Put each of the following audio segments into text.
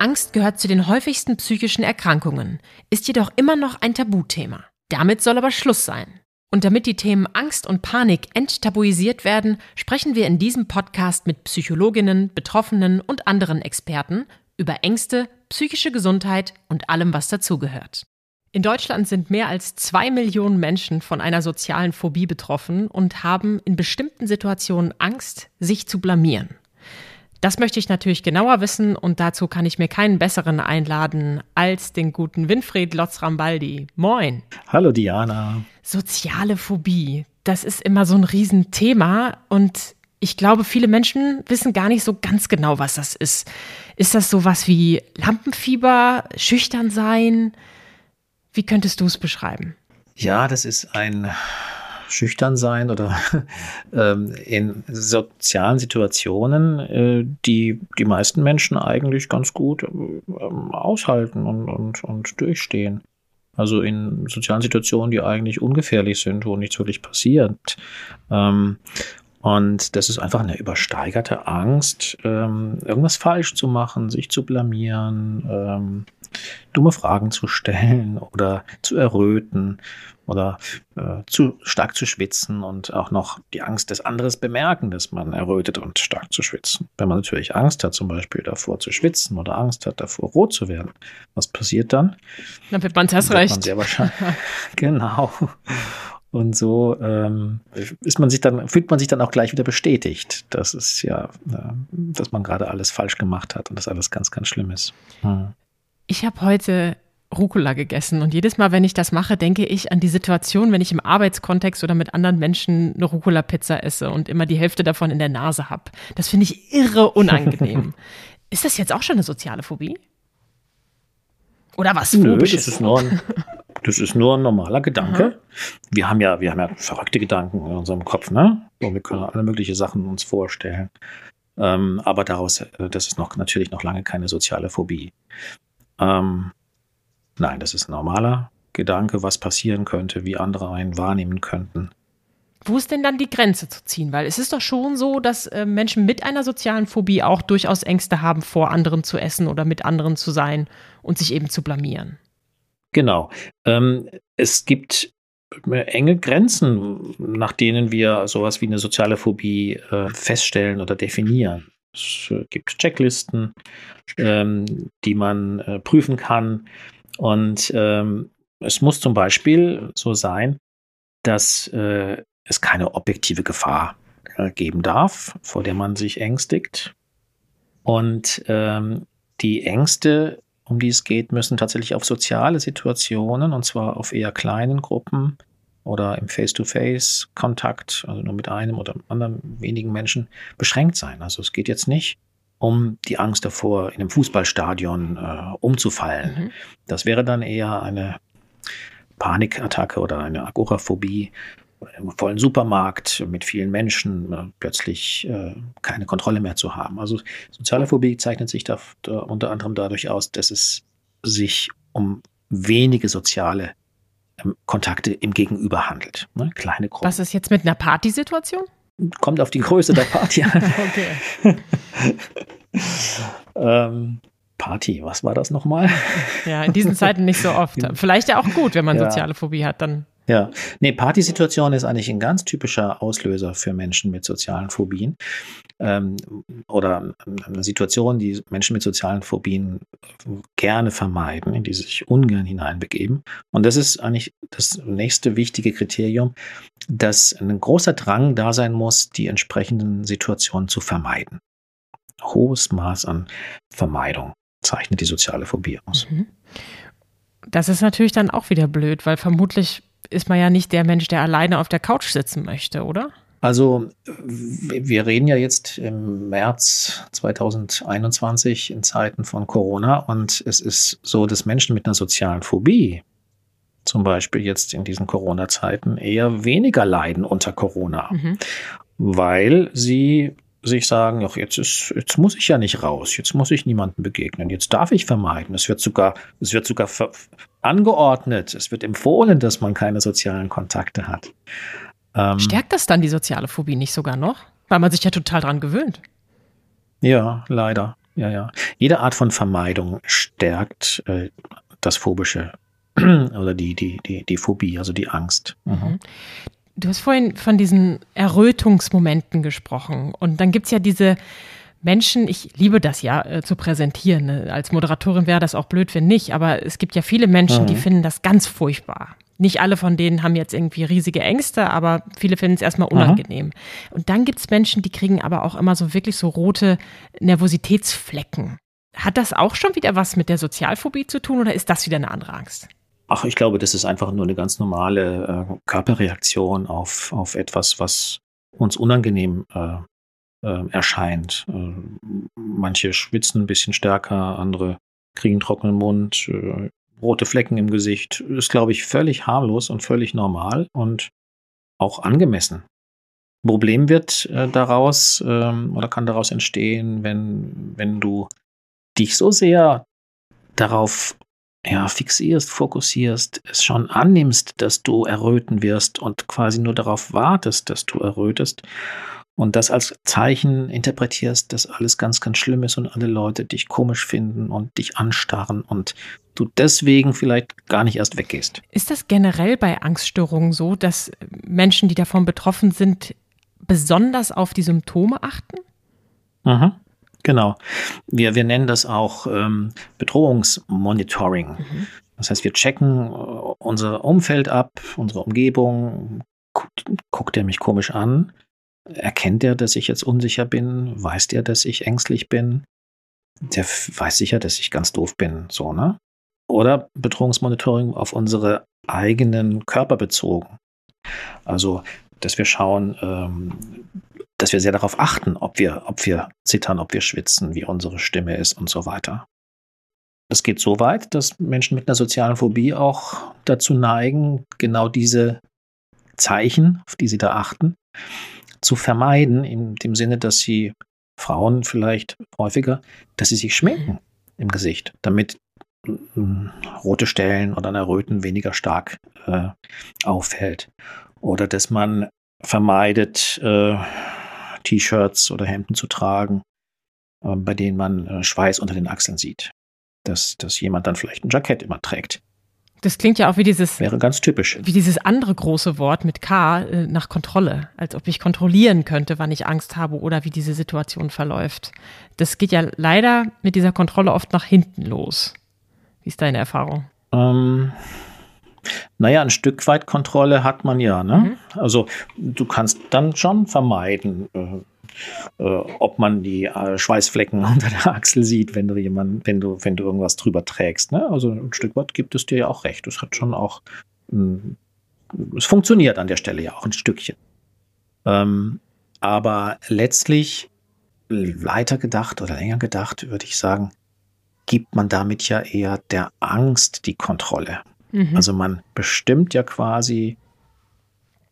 Angst gehört zu den häufigsten psychischen Erkrankungen, ist jedoch immer noch ein Tabuthema. Damit soll aber Schluss sein. Und damit die Themen Angst und Panik enttabuisiert werden, sprechen wir in diesem Podcast mit Psychologinnen, Betroffenen und anderen Experten über Ängste, psychische Gesundheit und allem, was dazugehört. In Deutschland sind mehr als zwei Millionen Menschen von einer sozialen Phobie betroffen und haben in bestimmten Situationen Angst, sich zu blamieren. Das möchte ich natürlich genauer wissen und dazu kann ich mir keinen besseren einladen als den guten Winfried Lotz-Rambaldi. Moin. Hallo Diana. Soziale Phobie, das ist immer so ein Riesenthema und ich glaube, viele Menschen wissen gar nicht so ganz genau, was das ist. Ist das sowas wie Lampenfieber, schüchtern sein? Wie könntest du es beschreiben? Ja, das ist ein schüchtern sein oder ähm, in sozialen Situationen, äh, die die meisten Menschen eigentlich ganz gut ähm, aushalten und, und, und durchstehen. Also in sozialen Situationen, die eigentlich ungefährlich sind, wo nichts wirklich passiert. Ähm, und das ist einfach eine übersteigerte Angst, ähm, irgendwas falsch zu machen, sich zu blamieren, ähm, dumme Fragen zu stellen oder zu erröten oder äh, zu stark zu schwitzen und auch noch die Angst des anderes bemerken, dass man errötet und stark zu schwitzen. Wenn man natürlich Angst hat, zum Beispiel davor zu schwitzen oder Angst hat, davor rot zu werden, was passiert dann? Dann wird man das recht. Man sehr wahrscheinlich. genau. Und so ähm, ist man sich dann, fühlt man sich dann auch gleich wieder bestätigt. Das ist ja, äh, dass man gerade alles falsch gemacht hat und das alles ganz, ganz schlimm ist. Hm. Ich habe heute Rucola gegessen und jedes Mal, wenn ich das mache, denke ich an die Situation, wenn ich im Arbeitskontext oder mit anderen Menschen eine Rucola-Pizza esse und immer die Hälfte davon in der Nase habe. Das finde ich irre unangenehm. ist das jetzt auch schon eine soziale Phobie? Oder was? Nö, das ist nur ein, das ist nur ein normaler Gedanke. Aha. Wir haben ja, wir haben ja verrückte Gedanken in unserem Kopf, ne? Und wir können alle möglichen Sachen uns vorstellen. Ähm, aber daraus, äh, das ist noch natürlich noch lange keine soziale Phobie. Ähm, nein, das ist ein normaler Gedanke, was passieren könnte, wie andere einen wahrnehmen könnten. Wo ist denn dann die Grenze zu ziehen? Weil es ist doch schon so, dass äh, Menschen mit einer sozialen Phobie auch durchaus Ängste haben, vor anderen zu essen oder mit anderen zu sein und sich eben zu blamieren. Genau. Ähm, es gibt enge Grenzen, nach denen wir sowas wie eine soziale Phobie äh, feststellen oder definieren. Es äh, gibt Checklisten, ähm, die man äh, prüfen kann. Und ähm, es muss zum Beispiel so sein, dass äh, es keine objektive Gefahr äh, geben darf, vor der man sich ängstigt. Und ähm, die Ängste, um die es geht, müssen tatsächlich auf soziale Situationen, und zwar auf eher kleinen Gruppen, oder im Face-to-Face-Kontakt, also nur mit einem oder anderen wenigen Menschen, beschränkt sein. Also es geht jetzt nicht um die Angst davor, in einem Fußballstadion äh, umzufallen. Mhm. Das wäre dann eher eine Panikattacke oder eine Agoraphobie im vollen Supermarkt mit vielen Menschen äh, plötzlich äh, keine Kontrolle mehr zu haben. Also soziale Phobie zeichnet sich da, unter anderem dadurch aus, dass es sich um wenige soziale ähm, Kontakte im Gegenüber handelt. Ne? Kleine Gruppen. Was ist jetzt mit einer Partysituation? Kommt auf die Größe der Party an. okay. ähm, Party, was war das nochmal? Ja, in diesen Zeiten nicht so oft. Vielleicht ja auch gut, wenn man ja. soziale Phobie hat, dann ja, nee, Partysituation ist eigentlich ein ganz typischer Auslöser für Menschen mit sozialen Phobien ähm, oder eine Situation, die Menschen mit sozialen Phobien gerne vermeiden, in die sie sich ungern hineinbegeben. Und das ist eigentlich das nächste wichtige Kriterium, dass ein großer Drang da sein muss, die entsprechenden Situationen zu vermeiden. Hohes Maß an Vermeidung zeichnet die soziale Phobie aus. Mhm. Das ist natürlich dann auch wieder blöd, weil vermutlich ist man ja nicht der Mensch, der alleine auf der Couch sitzen möchte, oder? Also wir reden ja jetzt im März 2021 in Zeiten von Corona und es ist so, dass Menschen mit einer sozialen Phobie zum Beispiel jetzt in diesen Corona-Zeiten eher weniger leiden unter Corona, mhm. weil sie sich sagen, ach, jetzt ist, jetzt muss ich ja nicht raus, jetzt muss ich niemandem begegnen, jetzt darf ich vermeiden. Es wird sogar, es wird sogar angeordnet, es wird empfohlen, dass man keine sozialen Kontakte hat. Ähm, Stärkt das dann die soziale Phobie nicht sogar noch? Weil man sich ja total dran gewöhnt. Ja, leider. Ja, ja. Jede Art von Vermeidung stärkt äh, das Phobische oder die, die, die, die Phobie, also die Angst. Mhm. Du hast vorhin von diesen Errötungsmomenten gesprochen. Und dann gibt es ja diese Menschen, ich liebe das ja äh, zu präsentieren. Ne? Als Moderatorin wäre das auch blöd, wenn nicht, aber es gibt ja viele Menschen, mhm. die finden das ganz furchtbar. Nicht alle von denen haben jetzt irgendwie riesige Ängste, aber viele finden es erstmal unangenehm. Mhm. Und dann gibt es Menschen, die kriegen aber auch immer so wirklich so rote Nervositätsflecken. Hat das auch schon wieder was mit der Sozialphobie zu tun oder ist das wieder eine andere Angst? Ach, ich glaube, das ist einfach nur eine ganz normale äh, Körperreaktion auf, auf etwas, was uns unangenehm äh, äh, erscheint. Äh, manche schwitzen ein bisschen stärker, andere kriegen trockenen Mund, äh, rote Flecken im Gesicht. Ist, glaube ich, völlig harmlos und völlig normal und auch angemessen. Problem wird äh, daraus ähm, oder kann daraus entstehen, wenn, wenn du dich so sehr darauf ja, fixierst, fokussierst, es schon annimmst, dass du erröten wirst und quasi nur darauf wartest, dass du errötest und das als Zeichen interpretierst, dass alles ganz, ganz schlimm ist und alle Leute dich komisch finden und dich anstarren und du deswegen vielleicht gar nicht erst weggehst. Ist das generell bei Angststörungen so, dass Menschen, die davon betroffen sind, besonders auf die Symptome achten? Mhm. Genau. Wir, wir nennen das auch ähm, Bedrohungsmonitoring. Mhm. Das heißt, wir checken uh, unser Umfeld ab, unsere Umgebung. Guckt, guckt er mich komisch an? Erkennt er, dass ich jetzt unsicher bin? Weiß er, dass ich ängstlich bin? Der weiß sicher, dass ich ganz doof bin, so, ne? Oder Bedrohungsmonitoring auf unsere eigenen Körper bezogen. Also, dass wir schauen, ähm, dass wir sehr darauf achten, ob wir, ob wir zittern, ob wir schwitzen, wie unsere Stimme ist und so weiter. Das geht so weit, dass Menschen mit einer sozialen Phobie auch dazu neigen, genau diese Zeichen, auf die sie da achten, zu vermeiden, in dem Sinne, dass sie Frauen vielleicht häufiger, dass sie sich schminken im Gesicht, damit mm, rote Stellen oder ein Erröten weniger stark äh, auffällt. Oder dass man vermeidet, äh, T-Shirts oder Hemden zu tragen, äh, bei denen man äh, Schweiß unter den Achseln sieht. Dass, dass jemand dann vielleicht ein Jackett immer trägt. Das klingt ja auch wie dieses. Wäre ganz typisch. Wie dieses andere große Wort mit K äh, nach Kontrolle. Als ob ich kontrollieren könnte, wann ich Angst habe oder wie diese Situation verläuft. Das geht ja leider mit dieser Kontrolle oft nach hinten los. Wie ist deine Erfahrung? Ähm, naja, ein Stück weit Kontrolle hat man ja. Ne? Mhm. Also du kannst dann schon vermeiden, äh, äh, ob man die äh, Schweißflecken unter der Achsel sieht, wenn du jemand, wenn du, wenn du irgendwas drüber trägst. Ne? Also ein Stück weit gibt es dir ja auch recht. Es hat schon auch, hm, es funktioniert an der Stelle ja auch ein Stückchen. Ähm, aber letztlich weiter gedacht oder länger gedacht, würde ich sagen, gibt man damit ja eher der Angst die Kontrolle. Mhm. Also man bestimmt ja quasi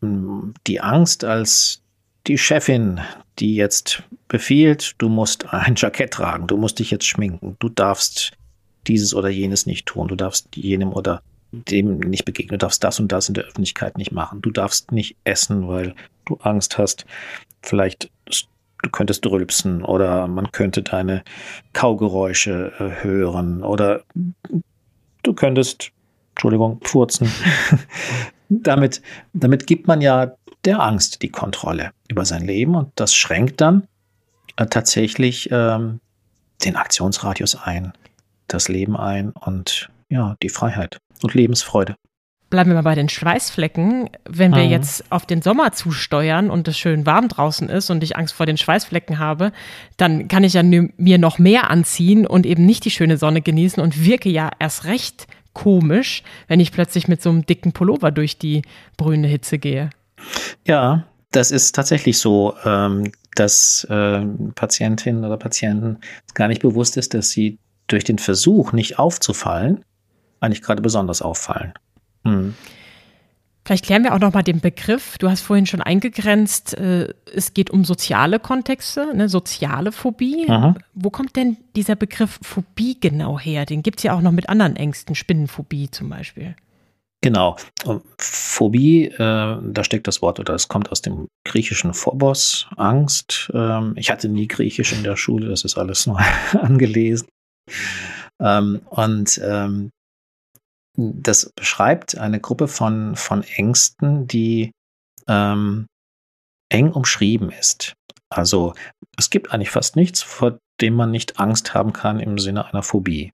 hm, die Angst als die Chefin, die jetzt befiehlt, du musst ein Jackett tragen, du musst dich jetzt schminken, du darfst dieses oder jenes nicht tun, du darfst jenem oder dem nicht begegnen, du darfst das und das in der Öffentlichkeit nicht machen, du darfst nicht essen, weil du Angst hast, vielleicht du könntest rülpsen oder man könnte deine Kaugeräusche äh, hören oder du könntest Entschuldigung, furzen. damit, damit gibt man ja der Angst die Kontrolle über sein Leben und das schränkt dann äh, tatsächlich ähm, den Aktionsradius ein, das Leben ein und ja, die Freiheit und Lebensfreude. Bleiben wir mal bei den Schweißflecken. Wenn wir mhm. jetzt auf den Sommer zusteuern und es schön warm draußen ist und ich Angst vor den Schweißflecken habe, dann kann ich ja mir noch mehr anziehen und eben nicht die schöne Sonne genießen und wirke ja erst recht komisch, wenn ich plötzlich mit so einem dicken Pullover durch die brühende Hitze gehe. Ja, das ist tatsächlich so, ähm, dass äh, Patientinnen oder Patienten gar nicht bewusst ist, dass sie durch den Versuch, nicht aufzufallen, eigentlich gerade besonders auffallen. Hm. Vielleicht klären wir auch noch mal den Begriff. Du hast vorhin schon eingegrenzt, äh, es geht um soziale Kontexte, ne, soziale Phobie. Aha. Wo kommt denn dieser Begriff Phobie genau her? Den gibt es ja auch noch mit anderen Ängsten, Spinnenphobie zum Beispiel. Genau. Phobie, äh, da steckt das Wort oder es kommt aus dem griechischen Phobos, Angst. Ähm, ich hatte nie Griechisch in der Schule, das ist alles nur angelesen. Ähm, und ähm, das beschreibt eine Gruppe von, von Ängsten, die ähm, eng umschrieben ist. Also es gibt eigentlich fast nichts, vor dem man nicht Angst haben kann im Sinne einer Phobie.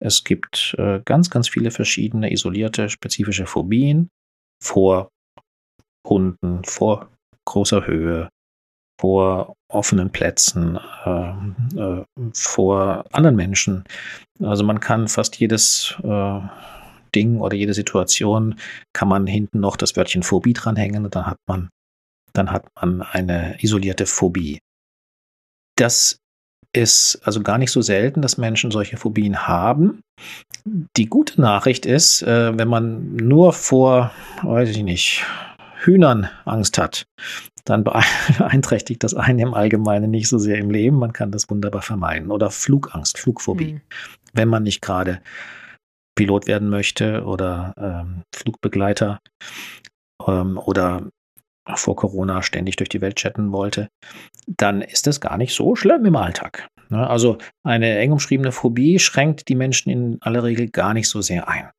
Es gibt äh, ganz, ganz viele verschiedene isolierte, spezifische Phobien vor Hunden, vor großer Höhe, vor offenen Plätzen, äh, äh, vor anderen Menschen. Also man kann fast jedes äh, Ding oder jede Situation kann man hinten noch das Wörtchen Phobie dranhängen und dann hat man, dann hat man eine isolierte Phobie. Das ist also gar nicht so selten, dass Menschen solche Phobien haben. Die gute Nachricht ist, äh, wenn man nur vor, weiß ich nicht, Hühnern Angst hat, dann beeinträchtigt das einen im Allgemeinen nicht so sehr im Leben. Man kann das wunderbar vermeiden. Oder Flugangst, Flugphobie. Mhm. Wenn man nicht gerade Pilot werden möchte oder ähm, Flugbegleiter ähm, oder vor Corona ständig durch die Welt chatten wollte, dann ist das gar nicht so schlimm im Alltag. Ne? Also eine eng umschriebene Phobie schränkt die Menschen in aller Regel gar nicht so sehr ein.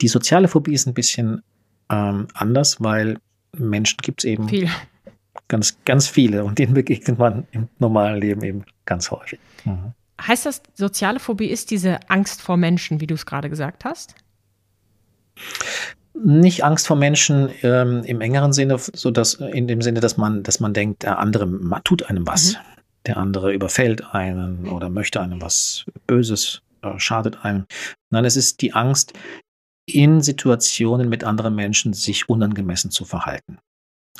Die soziale Phobie ist ein bisschen ähm, anders, weil Menschen gibt es eben Viel. ganz, ganz viele und denen begegnet man im normalen Leben eben ganz häufig. Mhm. Heißt das, soziale Phobie ist diese Angst vor Menschen, wie du es gerade gesagt hast? Nicht Angst vor Menschen ähm, im engeren Sinne, so dass in dem Sinne, dass man, dass man denkt, der andere tut einem was. Mhm. Der andere überfällt einen oder möchte einem was Böses, äh, schadet einem. Nein, es ist die Angst, in Situationen mit anderen Menschen sich unangemessen zu verhalten.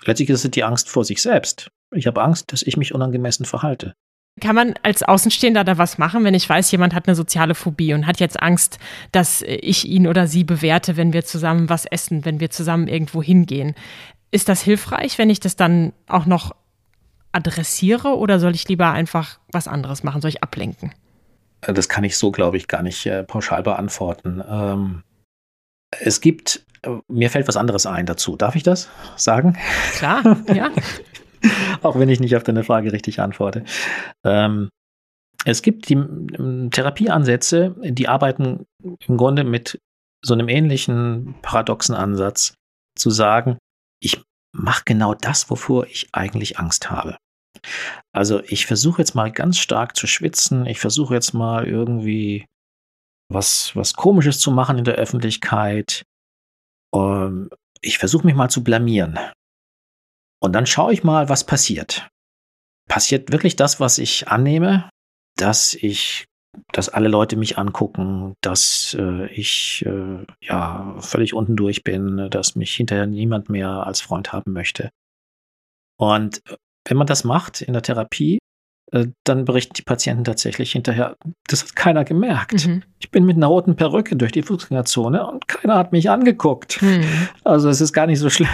Letztlich ist es die Angst vor sich selbst. Ich habe Angst, dass ich mich unangemessen verhalte. Kann man als Außenstehender da was machen, wenn ich weiß, jemand hat eine soziale Phobie und hat jetzt Angst, dass ich ihn oder sie bewerte, wenn wir zusammen was essen, wenn wir zusammen irgendwo hingehen? Ist das hilfreich, wenn ich das dann auch noch adressiere oder soll ich lieber einfach was anderes machen? Soll ich ablenken? Das kann ich so, glaube ich, gar nicht äh, pauschal beantworten. Ähm, es gibt, äh, mir fällt was anderes ein dazu. Darf ich das sagen? Klar, ja. Auch wenn ich nicht auf deine Frage richtig antworte. Ähm, es gibt die ähm, Therapieansätze, die arbeiten im Grunde mit so einem ähnlichen paradoxen Ansatz, zu sagen, ich mache genau das, wovor ich eigentlich Angst habe. Also ich versuche jetzt mal ganz stark zu schwitzen, ich versuche jetzt mal irgendwie was, was Komisches zu machen in der Öffentlichkeit. Ähm, ich versuche mich mal zu blamieren. Und dann schaue ich mal, was passiert. Passiert wirklich das, was ich annehme, dass ich, dass alle Leute mich angucken, dass äh, ich äh, ja völlig unten durch bin, dass mich hinterher niemand mehr als Freund haben möchte. Und wenn man das macht in der Therapie, äh, dann berichten die Patienten tatsächlich hinterher, das hat keiner gemerkt. Mhm. Ich bin mit einer roten Perücke durch die Fußgängerzone und keiner hat mich angeguckt. Mhm. Also es ist gar nicht so schlimm,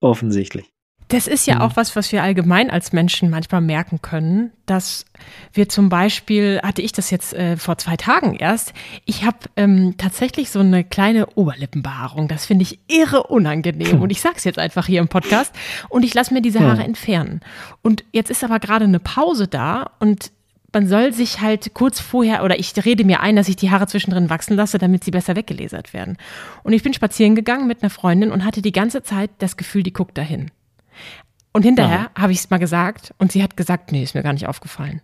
offensichtlich. Das ist ja mhm. auch was, was wir allgemein als Menschen manchmal merken können, dass wir zum Beispiel, hatte ich das jetzt äh, vor zwei Tagen erst, ich habe ähm, tatsächlich so eine kleine Oberlippenbehaarung. Das finde ich irre unangenehm. Und ich sage es jetzt einfach hier im Podcast. Und ich lasse mir diese Haare entfernen. Und jetzt ist aber gerade eine Pause da und man soll sich halt kurz vorher, oder ich rede mir ein, dass ich die Haare zwischendrin wachsen lasse, damit sie besser weggelasert werden. Und ich bin spazieren gegangen mit einer Freundin und hatte die ganze Zeit das Gefühl, die guckt dahin. Und hinterher habe ich es mal gesagt und sie hat gesagt, nee, ist mir gar nicht aufgefallen.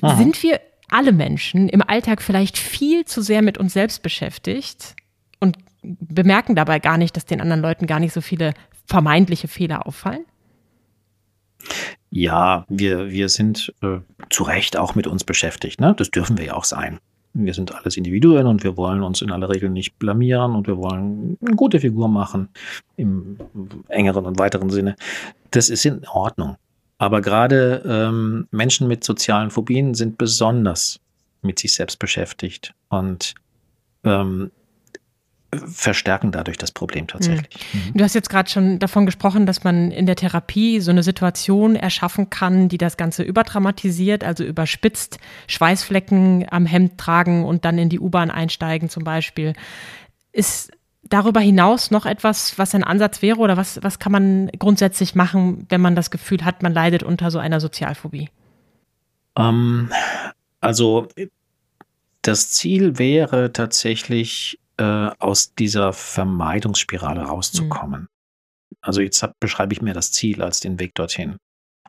Aha. Sind wir alle Menschen im Alltag vielleicht viel zu sehr mit uns selbst beschäftigt und bemerken dabei gar nicht, dass den anderen Leuten gar nicht so viele vermeintliche Fehler auffallen? Ja, wir, wir sind äh, zu Recht auch mit uns beschäftigt. Ne? Das dürfen wir ja auch sein. wir sind alles Individuen und wir wollen uns in aller Regel nicht blamieren und wir wollen eine gute Figur machen im engeren und weiteren Sinne. Das ist in Ordnung. Aber gerade ähm, Menschen mit sozialen Phobien sind besonders mit sich selbst beschäftigt und ähm, verstärken dadurch das Problem tatsächlich. Mhm. Du hast jetzt gerade schon davon gesprochen, dass man in der Therapie so eine Situation erschaffen kann, die das Ganze überdramatisiert, also überspitzt, Schweißflecken am Hemd tragen und dann in die U-Bahn einsteigen zum Beispiel. Ist darüber hinaus noch etwas, was ein Ansatz wäre oder was, was kann man grundsätzlich machen, wenn man das Gefühl hat, man leidet unter so einer Sozialphobie? Ähm, also das Ziel wäre tatsächlich äh, aus dieser Vermeidungsspirale rauszukommen. Mhm. Also jetzt hab, beschreibe ich mir das Ziel als den Weg dorthin.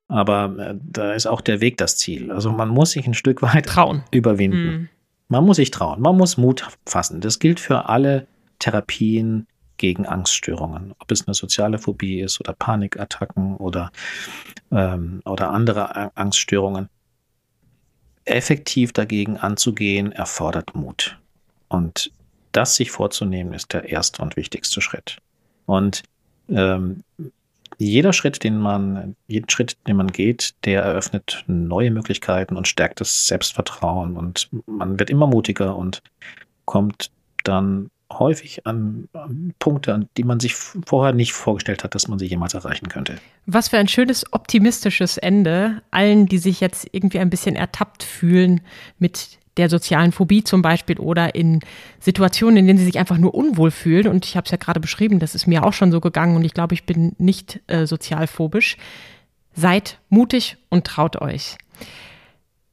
Aber äh, da ist auch der Weg das Ziel. Also man muss sich ein Stück weit trauen. überwinden. Mhm. Man muss sich trauen. Man muss Mut fassen. Das gilt für alle Therapien gegen Angststörungen. Ob es eine soziale Phobie ist oder Panikattacken oder, ähm, oder andere Angststörungen. Effektiv dagegen anzugehen, erfordert Mut. Und das sich vorzunehmen, ist der erste und wichtigste Schritt. Und ähm, jeder Schritt, den man, jeden Schritt, den man geht, der eröffnet neue Möglichkeiten und stärkt das Selbstvertrauen und man wird immer mutiger und kommt dann häufig an, an, Punkte, an die man sich vorher nicht vorgestellt hat, dass man sie jemals erreichen könnte. Was für ein schönes optimistisches Ende allen, die sich jetzt irgendwie ein bisschen ertappt fühlen mit der sozialen Phobie zum Beispiel oder in Situationen, in denen sie sich einfach nur unwohl fühlen. Und ich habe es ja gerade beschrieben, das ist mir auch schon so gegangen und ich glaube, ich bin nicht äh, sozialphobisch. Seid mutig und traut euch.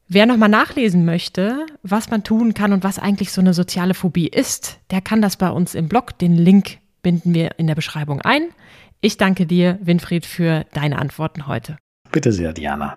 Wer nochmal nachlesen möchte, was man tun kann und was eigentlich so eine soziale Phobie ist, der kann das bei uns im Blog. Den Link binden wir in der Beschreibung ein. Ich danke dir, Winfried, für deine Antworten heute. Bitte sehr, Diana.